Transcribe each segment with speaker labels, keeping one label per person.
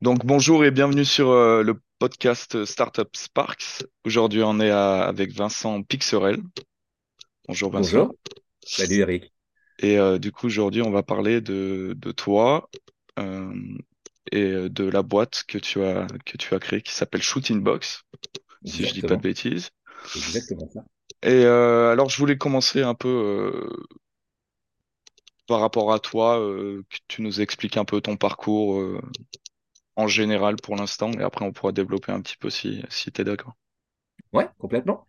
Speaker 1: Donc bonjour et bienvenue sur euh, le podcast Startup Sparks. Aujourd'hui on est à- avec Vincent Pixerel. Bonjour Vincent.
Speaker 2: Bonjour, salut Eric.
Speaker 1: Et euh, du coup aujourd'hui on va parler de, de toi euh, et de la boîte que tu as, que tu as créée qui s'appelle Shooting Box, si je dis pas de bêtises.
Speaker 2: exactement ça.
Speaker 1: Et euh, alors je voulais commencer un peu euh, par rapport à toi, euh, que tu nous expliques un peu ton parcours euh, en général pour l'instant et après on pourra développer un petit peu si, si tu es d'accord.
Speaker 2: Ouais, complètement.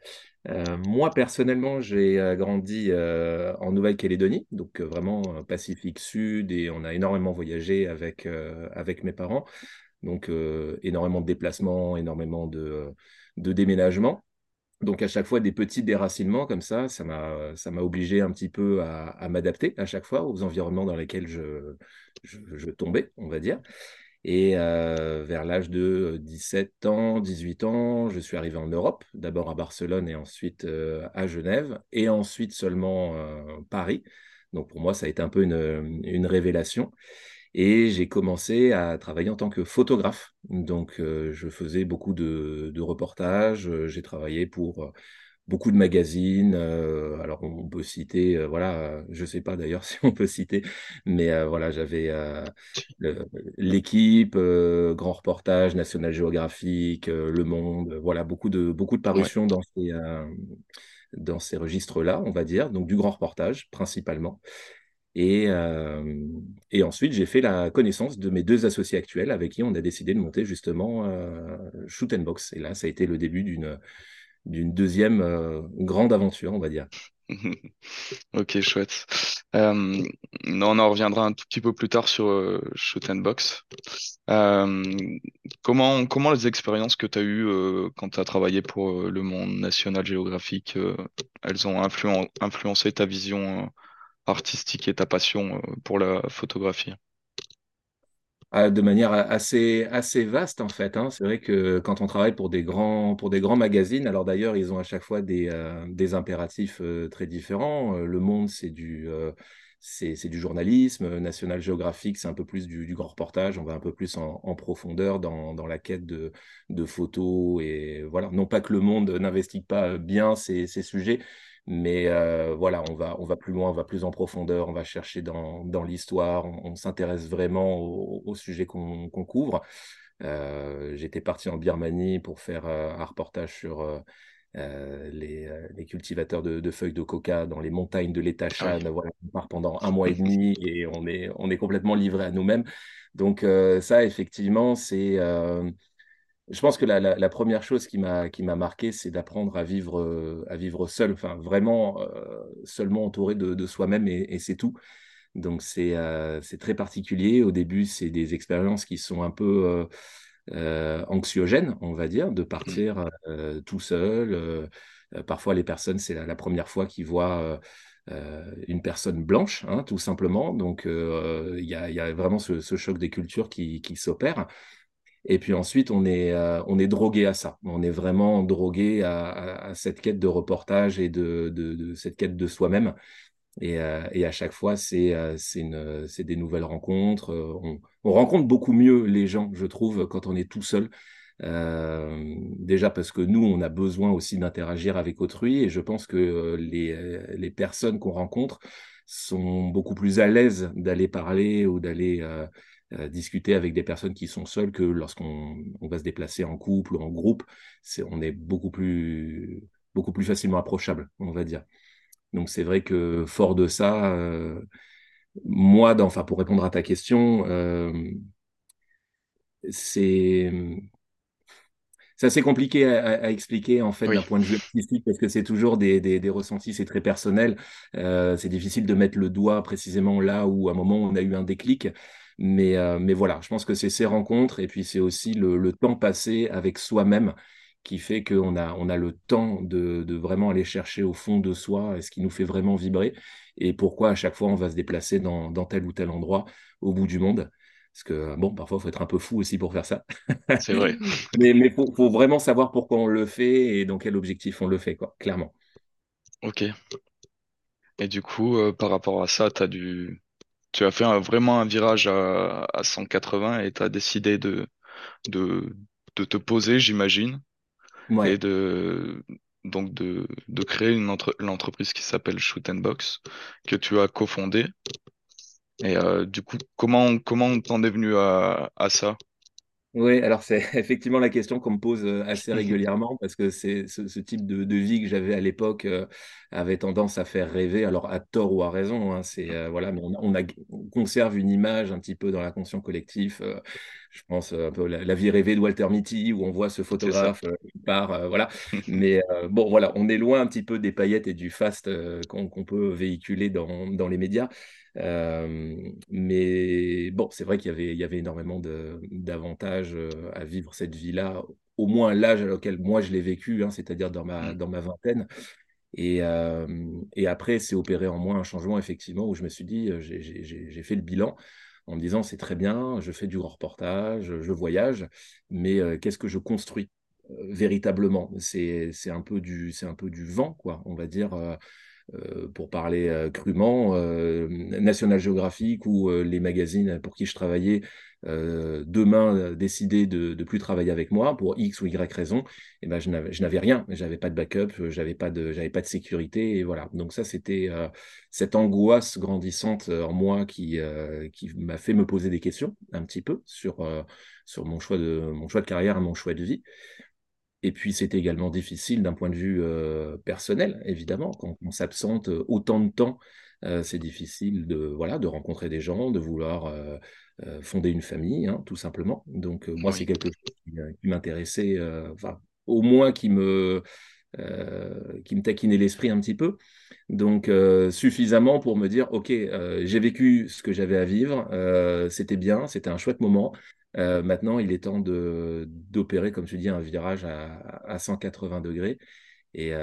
Speaker 2: Euh, moi, personnellement, j'ai euh, grandi euh, en Nouvelle-Calédonie, donc vraiment Pacifique Sud, et on a énormément voyagé avec, avec mes parents. Donc, énormément de déplacements, énormément de, de déménagements. Donc, à chaque fois, des petits déracinements comme ça, ça m'a, obligé un petit peu à, m'adapter à chaque fois aux environnements dans lesquels je, je tombais, on va dire. Et euh, vers l'âge de 17 ans, 18 ans, je suis arrivé en Europe, d'abord à Barcelone et ensuite euh, à Genève, et ensuite seulement euh, Paris. Donc pour moi, ça a été un peu une, révélation. Et j'ai commencé à travailler en tant que photographe. Donc euh, je faisais beaucoup de, reportages, j'ai travaillé pour beaucoup de magazines. euh, alors, on peut citer, euh, voilà, euh, je sais pas d'ailleurs si on peut citer, mais euh, voilà, j'avais l'équipe, Grand Reportage, National Geographic, Le Monde, voilà, beaucoup de, beaucoup de
Speaker 1: Ouais.
Speaker 2: parutions dans ces, dans ces registres-là, on va dire, donc du grand reportage principalement. Et, euh, et ensuite, j'ai fait la connaissance de mes deux associés actuels avec qui on a décidé de monter justement euh, Shoot and Box. Et là, ça a été le début d'une d'une deuxième euh, grande aventure, on va dire.
Speaker 1: Ok, chouette. Euh, on en reviendra un tout petit peu plus tard sur euh, Shoot and Box. Euh, comment, comment les expériences que tu as eues quand tu as travaillé pour le Monde National Geographic, euh, elles ont influen- influencé ta vision artistique et ta passion pour la photographie?
Speaker 2: De manière assez, assez vaste, en fait. hein. C'est vrai que quand on travaille pour des grands, pour des grands magazines, alors d'ailleurs, ils ont à chaque fois des, euh, des impératifs euh, très différents. Euh, Le Monde, c'est du, c'est, du journalisme. National Geographic, c'est un peu plus du, du grand reportage. On va un peu plus en, profondeur dans, dans la quête de, de photos. Et voilà, non pas que Le Monde n'investigue pas bien ces sujets, mais euh, voilà, on va, on va plus loin, on va plus en profondeur, on va chercher dans, dans l'histoire, on, on s'intéresse vraiment au, au sujet qu'on couvre. Euh, j'étais parti en Birmanie pour faire euh, un reportage sur les, les cultivateurs de, de feuilles de coca dans les montagnes de l'État
Speaker 1: Ah oui.
Speaker 2: Shan. Voilà, on part pendant un mois et demi et on est, on est complètement livré à nous-mêmes. Donc ça, effectivement, c'est... euh, je pense que la, la- la première chose qui m'a qui m'a marqué, c'est d'apprendre à vivre euh, à vivre seul, enfin vraiment euh, seulement entouré de, de soi-même et, et c'est tout. Donc c'est euh, c'est très particulier. Au début, c'est des expériences qui sont un peu euh, euh, anxiogènes, on va dire, de
Speaker 1: Mm.
Speaker 2: partir euh, tout seul. Euh, euh, parfois, les personnes, c'est la, la première fois qu'ils voient euh, euh, une personne blanche, hein, tout simplement. Donc euh, il y a, il y a vraiment ce, ce choc des cultures qui, qui s'opère. Et puis ensuite, on est, euh, on est drogué à ça. On est vraiment drogué à, cette quête de reportage et de, de- cette quête de soi-même. Et, euh, à chaque fois, c'est euh, des nouvelles rencontres. On, on rencontre beaucoup mieux les gens, je trouve, quand on est tout seul. Déjà parce que nous, on a besoin aussi d'interagir avec autrui. Et je pense que les, les personnes qu'on rencontre sont beaucoup plus à l'aise d'aller parler ou d'aller euh, discuter avec des personnes qui sont seules que lorsqu'on on va se déplacer en couple ou en groupe. C'est, on est beaucoup plus, beaucoup plus facilement approchable, on va dire. Donc c'est vrai que fort de ça, euh, moi, dans, enfin pour répondre à ta question, euh, c'est c'est assez compliqué à, expliquer en fait d'un point de vue artistique parce que c'est toujours des, des, des ressentis, c'est très personnel. Euh, c'est difficile de mettre le doigt précisément là où à un moment on a eu un déclic. Mais, euh, mais voilà, je pense que c'est ces rencontres et puis c'est aussi le, le temps passé avec soi-même qui fait qu'on a, on a le temps de, de vraiment aller chercher au fond de soi ce qui nous fait vraiment vibrer et pourquoi à chaque fois on va se déplacer dans, dans tel ou tel endroit au bout du monde. Parce que bon, parfois il faut être un peu fou aussi pour faire ça.
Speaker 1: c'est vrai.
Speaker 2: Mais mais faut, faut vraiment savoir pourquoi on le fait et dans quel objectif on le fait, quoi, clairement.
Speaker 1: Ok. Et du coup, euh, par rapport à ça, t'as dû, tu as fait un- vraiment un virage à, à 180 et tu as décidé de, de, de te poser, j'imagine, et de, donc de, de créer une entre, l'entreprise qui s'appelle Shoot and Box, que tu as cofondée. Et euh, du coup, comment, comment t'en es venu à, à ça?
Speaker 2: Oui, alors c'est effectivement la question qu'on me pose assez régulièrement parce que c'est ce, ce type de, de vie que j'avais à l'époque euh, avait tendance à faire rêver, alors à tort ou à raison. hein, c'est euh, voilà, mais on, a- on a- on conserve une image un petit peu dans l'inconscient collectif. euh, je pense euh, un peu la, la vie rêvée de Walter Mitty où on voit ce photographe euh, qui part, euh, voilà. Mais bon, voilà, on est loin un petit peu des paillettes et du faste euh, qu'on peut véhiculer dans, dans les médias. Euh, mais bon, c'est vrai qu'il y avait, il y avait énormément d'avantages à vivre cette vie-là, au moins l'âge auquel moi je l'ai vécu, hein, c'est-à-dire dans ma,
Speaker 1: Mm.
Speaker 2: dans ma vingtaine. Et, euh, et après, c'est opéré en moi un changement, effectivement, où je me suis dit, j'ai fait le bilan en me disant, c'est très bien, je fais du reportage, je voyage, mais qu'est-ce que je construis véritablement? C'est, un peu du, un peu du vent, quoi, on va dire. pour parler crûment, National Geographic ou les magazines pour qui je travaillais euh, demain euh, décidaient de ne plus travailler avec moi pour X ou Y raison, et ben, je n'avais rien, j'avais pas de backup, euh, j'avais pas pas de sécurité, et voilà. Donc ça, c'était cette angoisse grandissante en moi qui, qui m'a fait me poser des questions un petit peu sur, sur mon choix de, mon choix de carrière et mon choix de vie. Et puis, c'était également difficile d'un point de vue personnel, évidemment. Quand on s'absente autant de temps, c'est difficile de, voilà, de rencontrer des gens, de vouloir euh, fonder une famille, hein, tout simplement. Donc, euh, moi, c'est quelque chose qui, euh, qui m'intéressait, enfin, au moins qui me, qui me taquinait l'esprit un petit peu. Donc, suffisamment pour me dire, OK, j'ai vécu ce que j'avais à vivre, c'était bien, c'était un chouette moment. Maintenant, il est temps d'opérer, comme tu dis, un virage à, à 180 degrés et,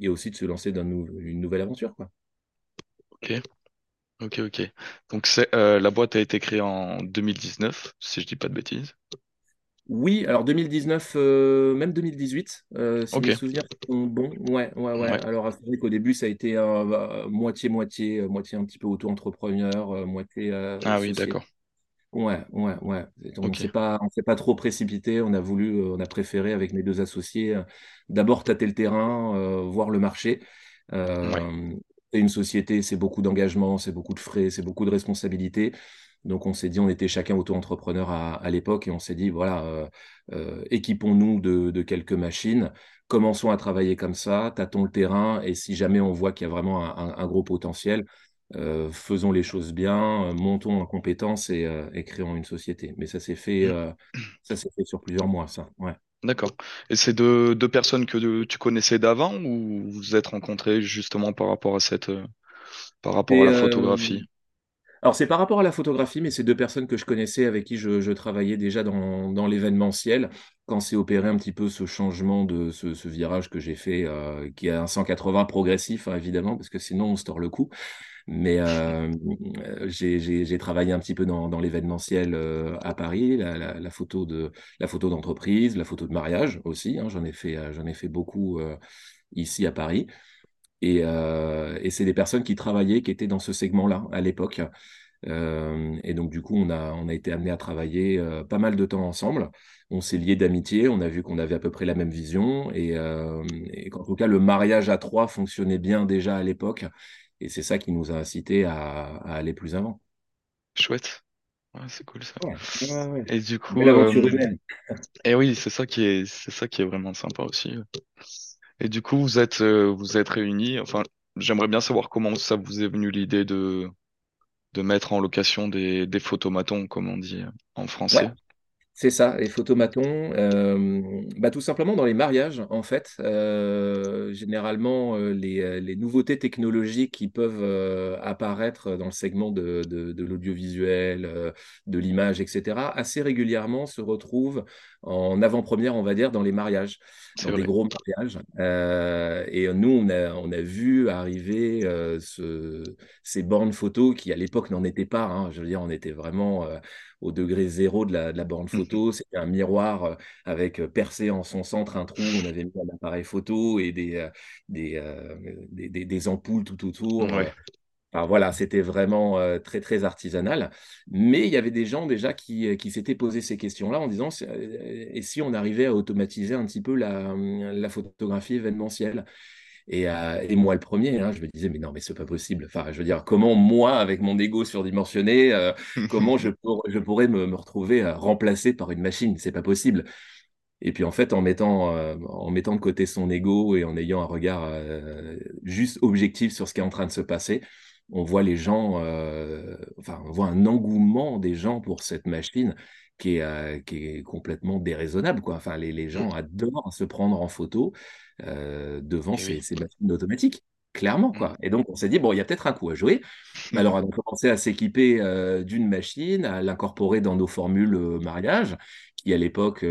Speaker 2: et aussi de se lancer dans nou- une nouvelle aventure, quoi.
Speaker 1: Ok, ok, ok. Donc c'est euh, la boîte a été créée en 2019, si je dis pas de bêtises.
Speaker 2: Oui, alors 2019, euh, même 2018, euh, si
Speaker 1: Ok,
Speaker 2: mes souvenirs sont bons. Ouais, ouais, ouais.
Speaker 1: ouais.
Speaker 2: Alors, c'est vrai qu'au début, ça a été euh, bah, moitié-moitié, euh, moitié un petit peu auto-entrepreneur, euh, moitié euh,
Speaker 1: Ah oui, d'accord.
Speaker 2: Ouais, ouais, ouais. On
Speaker 1: Ok,
Speaker 2: s'est pas, on s'est pas trop précipité. On a voulu, euh, on a préféré avec mes deux associés euh, d'abord tâter le terrain, euh, voir le marché.
Speaker 1: ouais.
Speaker 2: Une société, c'est beaucoup d'engagement, c'est beaucoup de frais, c'est beaucoup de responsabilités. Donc on s'est dit, on était chacun auto-entrepreneur à, à l'époque et on s'est dit, voilà, euh, euh, équipons-nous de, de quelques machines, commençons à travailler comme ça, tâtons le terrain et si jamais on voit qu'il y a vraiment un, un- un gros potentiel, euh, faisons les choses bien, montons en compétences et, et créons une société. Mais ça s'est fait, euh, ça s'est fait sur plusieurs mois, ça. Ouais.
Speaker 1: D'accord. Et c'est deux, deux personnes que tu connaissais d'avant ou vous vous êtes rencontrés justement par rapport à cette, euh, par rapport à
Speaker 2: Et,
Speaker 1: la
Speaker 2: euh,
Speaker 1: photographie?
Speaker 2: alors c'est par rapport à la photographie, mais c'est deux personnes que je connaissais avec qui je, je travaillais déjà dans, dans l'événementiel quand s'est opéré un petit peu ce changement de ce, ce virage que j'ai fait, euh, qui est un 180 progressif, hein, évidemment, parce que sinon on se tord le cou. Mais euh, euh, j'ai travaillé un petit peu dans, l'événementiel euh, à Paris, la, photo de la d'entreprise, la photo de mariage aussi. hein, j'en ai fait ai fait beaucoup ici à Paris. Et, c'est des personnes qui travaillaient, qui étaient dans ce segment-là à l'époque. Et donc du coup, on a été amené à travailler pas mal de temps ensemble. On s'est liés d'amitié. On a vu qu'on avait à peu près la même vision et, euh, et qu'en tout cas le mariage à trois fonctionnait bien déjà à l'époque. Et c'est ça qui nous a incités à, à aller plus avant.
Speaker 1: Chouette. Ouais, c'est cool ça.
Speaker 2: Ouais, ouais, ouais.
Speaker 1: Et du coup,
Speaker 2: aventure
Speaker 1: euh, et oui, c'est ça qui est, c'est ça qui est vraiment sympa aussi. Et du coup, vous êtes, euh, vous êtes réunis. Enfin, j'aimerais bien savoir comment ça vous est venu l'idée de, de mettre en location des, des photomatons, comme on dit en français.
Speaker 2: C'est ça, les photomatons. euh, bah, tout simplement dans les mariages, en fait. Euh, généralement, euh, les, les nouveautés technologiques qui peuvent apparaître dans le segment de, de, de l'audiovisuel, de l'image, etc., assez régulièrement se retrouvent en avant-première, on va dire, dans les mariages, dans
Speaker 1: vrai.
Speaker 2: gros mariages. Et nous, on a, on a vu arriver ce, ces bornes photos qui, à l'époque, n'en étaient pas. hein. Je veux dire, on était vraiment... au degré zéro de la, de la borne photo. C'était un miroir euh, avec euh, percé en son centre un trou. On avait mis un appareil photo et des, euh, des, des, des- des ampoules tout autour.
Speaker 1: Ouais.
Speaker 2: Enfin, voilà, c'était vraiment euh, très, très artisanal. Mais il y avait des gens déjà qui, qui s'étaient posé ces questions-là en disant et si on arrivait à automatiser un petit peu la, la photographie événementielle? Et, et, moi, le premier, hein, je me disais, mais non, mais c'est pas possible. Enfin, je veux dire, comment moi, avec mon ego surdimensionné, comment je, pour, je pourrais me, me retrouver remplacé par une machine? C'est pas possible. Et puis en fait, en mettant, en mettant de côté son ego et en ayant un regard juste objectif sur ce qui est en train de se passer, on voit les gens, euh, enfin, on voit un engouement des gens pour cette machine qui est, euh, qui est complètement déraisonnable. Quoi. Enfin, les, les, gens adorent se prendre en photo euh, devant ces, ces, machines automatiques, clairement. Quoi. Mm. Et donc, on s'est dit, bon, il y a peut-être un coup à jouer. Alors, on a commencé à s'équiper d'une machine, à l'incorporer dans nos formules mariage, qui à l'époque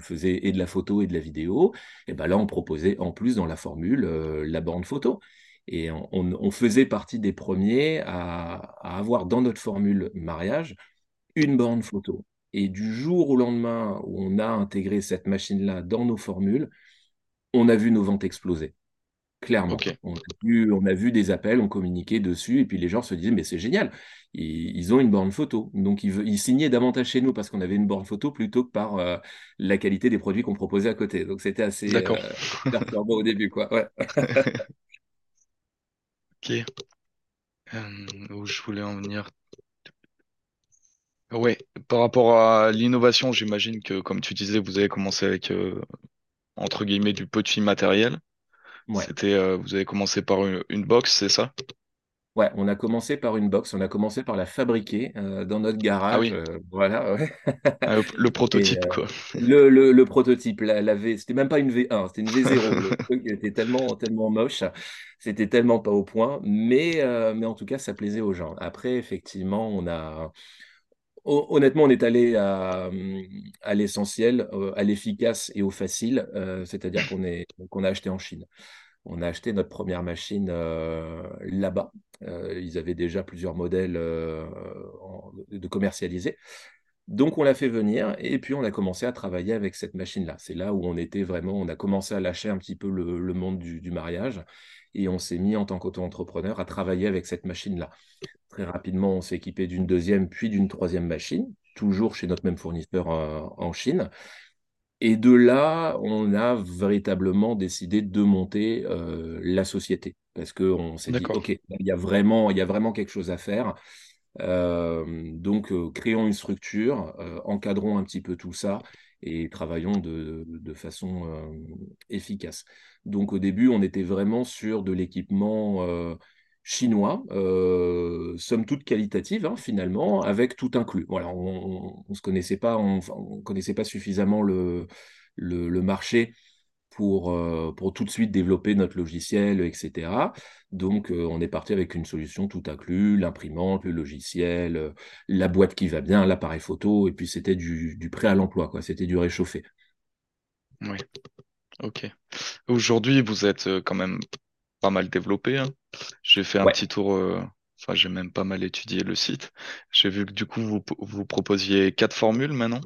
Speaker 2: faisait et de la photo et de la vidéo. Et ben là, on proposait en plus dans la formule la bande photo. Et on, faisait partie des premiers à, avoir dans notre formule mariage une borne photo. Et du jour au lendemain où on a intégré cette machine-là dans nos formules, on a vu nos ventes exploser. Clairement. On, a vu, on, a vu, des appels, on communiquait dessus, et puis les gens se disaient, mais c'est génial, ils, ont une borne photo. Donc ils, signaient davantage chez nous parce qu'on avait une borne photo plutôt que par euh, la qualité des produits qu'on proposait à côté. Donc c'était assez euh, perturbant au début. Quoi. Ouais.
Speaker 1: Ok. Euh, où je voulais en venir. Ouais, par rapport à l'innovation, j'imagine que, comme tu disais, vous avez commencé avec, euh, entre guillemets, du petit matériel.
Speaker 2: Ouais.
Speaker 1: C'était, euh, vous avez commencé par une, une box, c'est ça?
Speaker 2: Ouais, on a commencé par une box, on a commencé par la fabriquer euh, dans notre
Speaker 1: Ah
Speaker 2: garage.
Speaker 1: oui,
Speaker 2: euh, voilà, ouais.
Speaker 1: Ah, le, le
Speaker 2: Et
Speaker 1: prototype,
Speaker 2: euh,
Speaker 1: quoi.
Speaker 2: le, le, le prototype, la, la V, c'était même pas une V1, c'était une V0. Le truc était tellement, tellement moche, c'était tellement pas au point, mais, euh, mais en tout cas, ça plaisait aux gens. Après, effectivement, on a, honnêtement, on est allé à, à l'essentiel, euh, à l'efficace et au facile, euh, c'est-à-dire qu'on a acheté en Chine. On a acheté notre première machine euh, là-bas. Ils avaient déjà plusieurs modèles de commercialisés. Donc, on l'a fait venir et puis on a commencé à travailler avec cette machine-là. C'est là où on était vraiment, on a commencé à lâcher un petit peu le, monde du mariage et on s'est mis en tant qu'auto-entrepreneur à travailler avec cette machine-là. Très rapidement, on s'est équipé d'une deuxième puis d'une troisième machine, toujours chez notre même fournisseur euh, en Chine. Et de là, on a véritablement décidé de monter euh, la société parce qu'on s'est dit. OK, il y a vraiment, il y a vraiment quelque chose à faire. Euh, donc, euh, créons une structure, encadrons un petit peu tout ça et travaillons de, de façon efficace. Donc, au début, on était vraiment sur de l'équipement chinois, euh, somme toute qualitative, hein, finalement, avec tout inclus. Voilà, on ne se connaissait pas, on, on connaissait pas suffisamment le, le, marché pour, euh, pour tout de suite développer notre logiciel, etc. Donc, euh, on est parti avec une solution tout inclus, l'imprimante, le logiciel, la boîte qui va bien, l'appareil photo, et puis c'était du, du prêt à l'emploi, quoi. C'était du réchauffé.
Speaker 1: Oui, ok. Aujourd'hui, vous êtes quand même pas mal développé, hein. J'ai fait un
Speaker 2: Ouais,
Speaker 1: petit tour, euh, enfin, j'ai même pas mal étudié le site. J'ai vu que du coup, vous, vous proposiez quatre formules maintenant.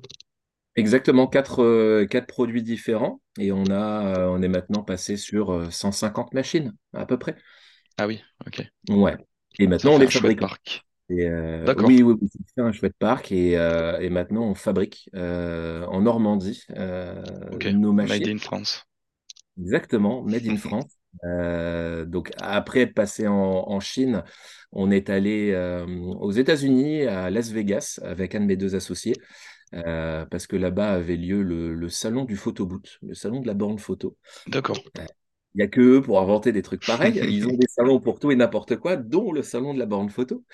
Speaker 2: exactement quatre, euh, quatre produits différents, et on a, euh, on est maintenant passé sur euh, 150 machines, à peu près.
Speaker 1: Ah oui, ok.
Speaker 2: Ouais. Et maintenant, on
Speaker 1: un chouette
Speaker 2: fabricant.
Speaker 1: parc.
Speaker 2: Et
Speaker 1: D'accord.
Speaker 2: oui, oui, oui, c'est un chouette parc, et, et maintenant, on fabrique en Normandie nos
Speaker 1: Made
Speaker 2: machines.
Speaker 1: in France.
Speaker 2: Exactement, Made in France. Euh, donc après être passé en, en Chine, on est allé euh, aux États-Unis, à Las Vegas, avec un de mes deux associés, euh, parce que là-bas avait lieu le, le salon du photoboot, le salon de la borne photo.
Speaker 1: D'accord.
Speaker 2: Il n'y a que eux pour inventer des trucs pareils. Ils ont des salons pour tout et n'importe quoi, dont le salon de la borne photo.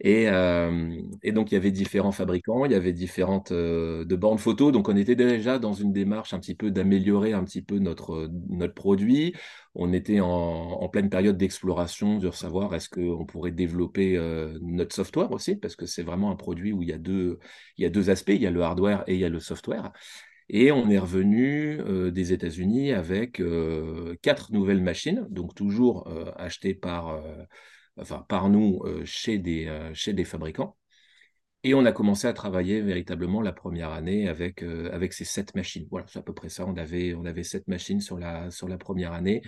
Speaker 2: Et, euh, donc, il y avait différents fabricants, il y avait différentes euh, de bornes photo. Donc, on était déjà dans une démarche un petit peu d'améliorer un petit peu notre, notre produit. On était en, en pleine période d'exploration, de savoir est-ce qu'on pourrait développer euh, notre software aussi, parce que c'est vraiment un produit où il y a deux, il y a deux aspects, il y a le hardware et il y a le software. Et on est revenu euh, des États-Unis avec euh, quatre nouvelles machines, donc toujours euh, achetées par, enfin, par nous chez des, chez des fabricants. Et on a commencé à travailler véritablement la première année avec, avec ces sept machines. Voilà, c'est à peu près ça. On avait, on avait sept machines sur la, sur la première année.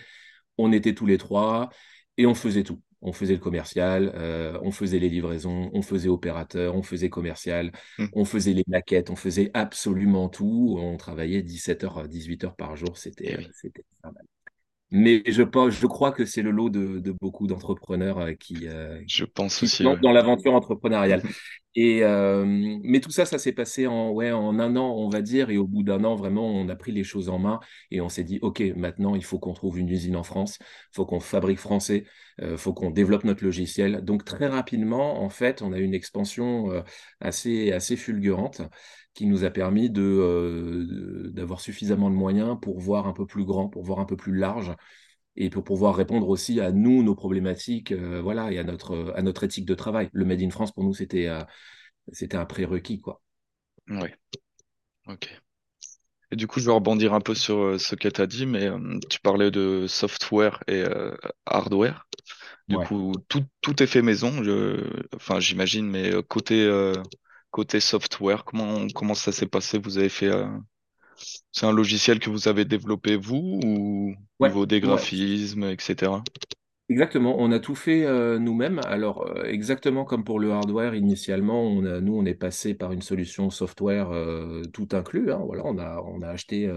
Speaker 2: On était tous les trois et on faisait tout. On faisait le commercial, euh, on faisait les livraisons, on faisait opérateur, on faisait commercial,
Speaker 1: Hmm.
Speaker 2: on faisait les maquettes, on faisait absolument tout. On travaillait 17 heures, 18 heures par jour, c'était
Speaker 1: Eh
Speaker 2: euh,
Speaker 1: oui,
Speaker 2: c'était infernal. Mais je, pense- je crois que c'est le lot de, de beaucoup d'entrepreneurs euh, qui, euh,
Speaker 1: je pense
Speaker 2: qui
Speaker 1: aussi, ouais.
Speaker 2: dans l'aventure entrepreneuriale. Et, mais tout ça, ça s'est passé en, ouais, en un an, on va dire. Et au bout d'un an, vraiment, on a pris les choses en main et on s'est dit, OK, maintenant, il faut qu'on trouve une usine en France, il faut qu'on fabrique français, il faut qu'on développe notre logiciel. Donc, très rapidement, en fait, on a eu une expansion assez, assez fulgurante qui nous a permis d'avoir suffisamment de moyens pour voir un peu plus grand, pour voir un peu plus large et pour pouvoir répondre aussi à nous, nos problématiques, euh, voilà, et à notre, à notre éthique de travail. Le Made in France, pour nous, c'était euh, c'était un prérequis, quoi.
Speaker 1: Ouais, ok. Et du coup, je vais rebondir un peu sur euh, ce que tu as dit, mais euh, tu parlais de software et euh, hardware. Du
Speaker 2: Ouais.
Speaker 1: coup, tout, tout est fait maison, je... enfin, j'imagine, mais euh, côté, euh, côté software, comment, comment ça s'est passé? Vous avez fait, euh, c'est un logiciel que vous avez développé vous ou
Speaker 2: Ouais,
Speaker 1: niveau des
Speaker 2: ouais,
Speaker 1: graphismes, etc.
Speaker 2: exactement. On a tout fait euh, nous-mêmes. Alors, euh, exactement comme pour le hardware, initialement, on a, nous, on est passé par une solution software euh, tout inclus. hein. Voilà, on a, on a acheté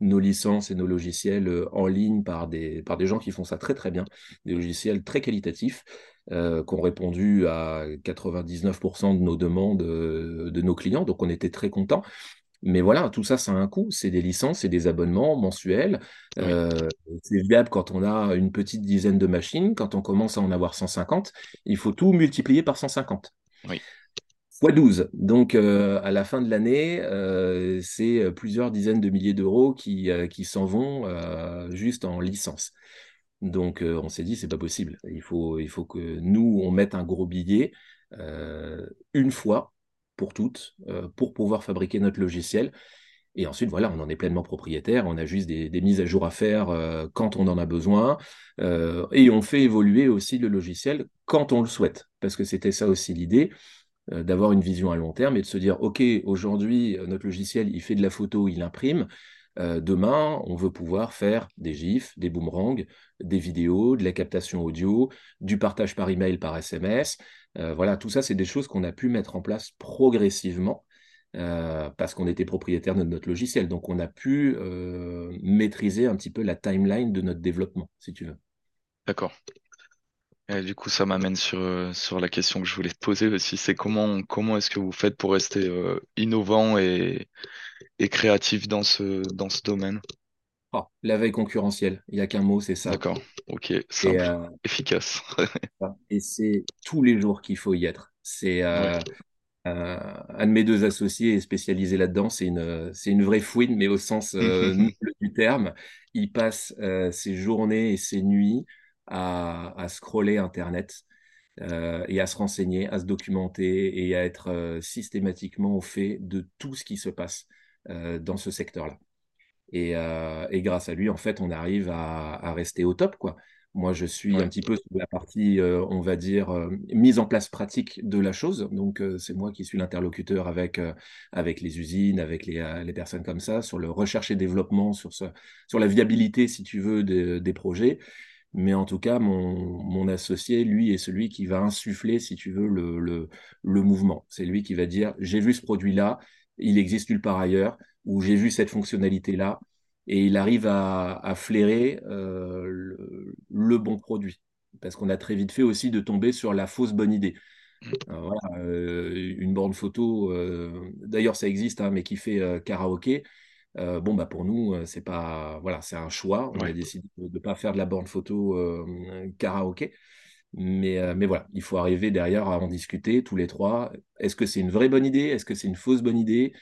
Speaker 2: nos licences et nos logiciels en ligne par des, par des gens qui font ça très, très bien. Des logiciels très qualitatifs euh, qui ont répondu à 99% de nos demandes euh, de nos clients. Donc, on était très contents. Mais voilà, tout ça, ça a un coût. C'est des licences, c'est des abonnements mensuels.
Speaker 1: Oui,
Speaker 2: Euh, c'est viable quand on a une petite dizaine de machines. Quand on commence à en avoir 150, il faut tout multiplier par 150
Speaker 1: oui,
Speaker 2: fois 12. Donc, euh, à la fin de l'année, euh, c'est plusieurs dizaines de milliers d'euros qui, qui s'en vont juste en licence. Donc, on s'est dit, c'est pas possible. Il faut, il faut que nous, on mette un gros billet une fois pour toutes euh, pour pouvoir fabriquer notre logiciel. Et ensuite, voilà, on en est pleinement propriétaire. On a juste des, mises à jour à faire euh, quand on en a besoin. Euh, et on fait évoluer aussi le logiciel quand on le souhaite. Parce que c'était ça aussi l'idée d'avoir une vision à long terme et de se dire, OK, aujourd'hui, notre logiciel, il fait de la photo, il imprime. Euh, demain, on veut pouvoir faire des GIFs, des boomerangs, des vidéos, de la captation audio, du partage par email, par SMS. Euh, voilà, tout ça, c'est des choses qu'on a pu mettre en place progressivement euh, parce qu'on était propriétaire de notre logiciel. Donc, on a pu maîtriser un petit peu la timeline de notre développement, si tu veux.
Speaker 1: d'accord. Et du coup, ça m'amène sur, la question que je voulais te poser aussi, c'est comment, comment est-ce que vous faites pour rester innovant et, et créatif dans ce, dans ce domaine?
Speaker 2: Ah, la veille concurrentielle, il n'y a qu'un mot, c'est ça.
Speaker 1: D'accord, ok,
Speaker 2: Et,
Speaker 1: simple,
Speaker 2: euh,
Speaker 1: efficace.
Speaker 2: et c'est tous les jours qu'il faut y être. C'est
Speaker 1: Ouais.
Speaker 2: euh, euh, un de mes deux associés est spécialisé là-dedans. C'est une, c'est une vraie fouine, mais au sens du terme. Il passe ses journées et ses nuits à, à scroller Internet euh, et à se renseigner, à se documenter et à être euh, systématiquement au fait de tout ce qui se passe dans ce secteur-là. Et, euh, et grâce à lui, en fait, on arrive à, à rester au top, quoi. Moi, je suis un petit peu sur la partie, euh, on va dire, euh, mise en place pratique de la chose. Donc, euh, c'est moi qui suis l'interlocuteur avec, euh, avec les usines, avec les, euh, les personnes comme ça, sur le recherche et développement, sur, ce, sur la viabilité, si tu veux, de- des projets. Mais en tout cas, mon, mon associé, lui, est celui qui va insuffler, si tu veux, le, le, le mouvement. C'est lui qui va dire, j'ai vu ce produit-là, il existe nulle part ailleurs, ou j'ai vu cette fonctionnalité-là, et il arrive à, à flairer euh, le, le bon produit. Parce qu'on a très vite fait aussi de tomber sur la fausse bonne idée. Alors voilà, euh, une borne photo, euh, d'ailleurs ça existe, hein, mais qui fait euh, karaoké. Euh, bon, bah pour nous, euh, c'est pas, voilà, c'est un choix. On a décidé de ne pas faire de la borne photo euh, karaoké. Mais, euh, mais voilà, il faut arriver derrière à en discuter tous les trois. Est-ce que c'est une vraie bonne idée? Est-ce que c'est une fausse bonne idée?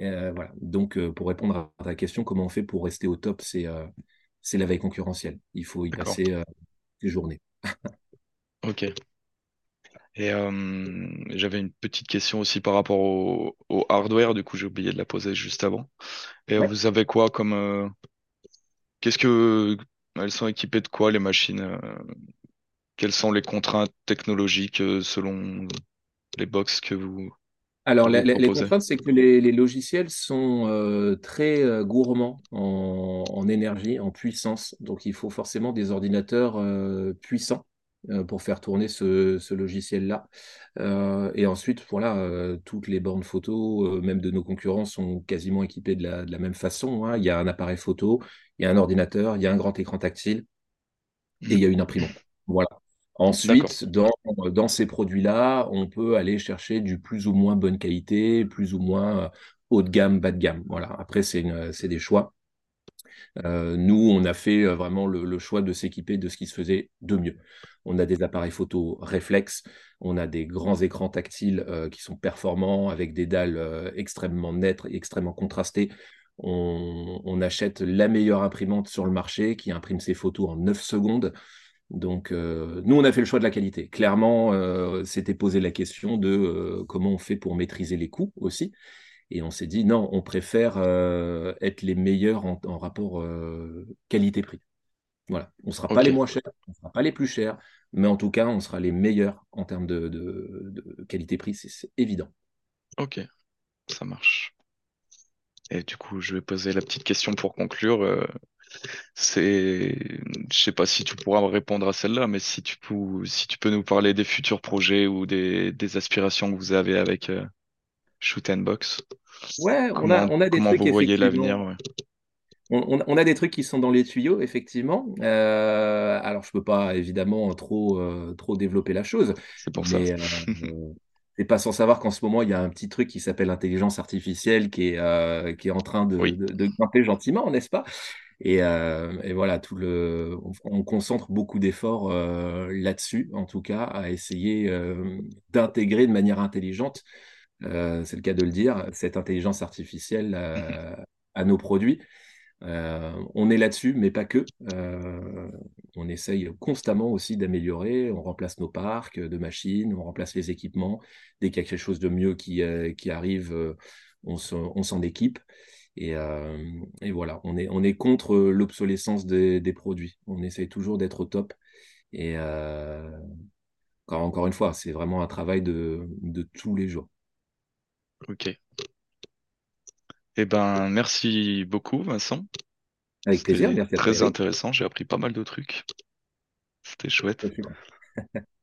Speaker 2: Euh, voilà. Donc, euh, pour répondre à ta question, comment on fait pour rester au top? C'est euh, la veille concurrentielle. Il faut y passer ses journées.
Speaker 1: ok. Et j'avais une petite question aussi par rapport au, au hardware, du coup j'ai oublié de la poser juste avant. Et
Speaker 2: Ouais.
Speaker 1: vous avez quoi comme... qu'est-ce que... Elles sont équipées de quoi les machines? Quelles sont les contraintes technologiques euh, selon les box que vous,
Speaker 2: Alors, la- les contraintes, c'est que les, les logiciels sont euh, très euh, gourmands en, en énergie, en puissance. Donc, il faut forcément des ordinateurs euh, puissants pour faire tourner ce, ce logiciel-là. Et ensuite, voilà, toutes les bornes photo, même de nos concurrents, sont quasiment équipées de la, de la même façon. hein. Il y a un appareil photo, il y a un ordinateur, il y a un grand écran tactile et il y a une imprimante. Voilà. Ensuite, dans, ces produits-là, on peut aller chercher du plus ou moins bonne qualité, plus ou moins euh, haut de gamme, bas de gamme. Voilà. Après, c'est des choix. Euh, nous, on a fait euh, vraiment le, choix de s'équiper de ce qui se faisait de mieux. On a des appareils photo réflexes, on a des grands écrans tactiles qui sont performants avec des dalles extrêmement nettes et extrêmement contrastées. On, on achète la meilleure imprimante sur le marché qui imprime ses photos en 9 secondes. Donc, euh, nous, on a fait le choix de la qualité. Clairement, euh, c'était posé la question de euh, comment on fait pour maîtriser les coûts aussi. Et on s'est dit, non, on préfère euh, être les meilleurs en, en rapport euh, qualité-prix. Voilà. On ne sera pas les moins chers, on ne sera pas les plus chers, mais en tout cas, on sera les meilleurs en termes de, de- de qualité-prix, c'est c'est évident.
Speaker 1: ok, ça marche. Et du coup, je vais poser la petite question pour conclure. C'est, je sais pas si tu pourras me répondre à celle-là, mais si tu peux, si tu peux nous parler des futurs projets ou des, des aspirations que vous avez avec euh, Shoot and Box.
Speaker 2: Ouais, on a, on a des
Speaker 1: comment
Speaker 2: trucs
Speaker 1: vous voyez l'avenir, ouais.
Speaker 2: On, on- a des trucs qui sont dans les tuyaux, effectivement. Euh, alors, je peux pas évidemment trop, euh, trop développer la chose,
Speaker 1: C'est pour ça.
Speaker 2: mais euh, c'est pas sans savoir qu'en ce moment, il y a un petit truc qui s'appelle l'intelligence artificielle qui est, euh, qui est en train de,
Speaker 1: Oui.
Speaker 2: de, de grimper gentiment, n'est-ce pas? Et, euh, et voilà, tout le, on, on concentre beaucoup d'efforts euh, là-dessus, en tout cas, à essayer euh, d'intégrer de manière intelligente, c'est le cas de le dire, cette intelligence artificielle euh, à nos produits. Euh, on est là-dessus, mais pas que. Euh, on essaye constamment aussi d'améliorer. On remplace nos parcs de machines, on remplace les équipements. Dès qu'il y a quelque chose de mieux qui, euh, qui arrive, on s'en on s'en équipe. Et, euh, et voilà, on est, on est contre l'obsolescence des, des produits. On essaye toujours d'être au top. Et euh, encore, encore une fois, c'est vraiment un travail de, de tous les jours.
Speaker 1: Ok. Eh ben, merci beaucoup, Vincent.
Speaker 2: Avec plaisir, merci
Speaker 1: très intéressant. J'ai appris pas mal de trucs. C'était chouette.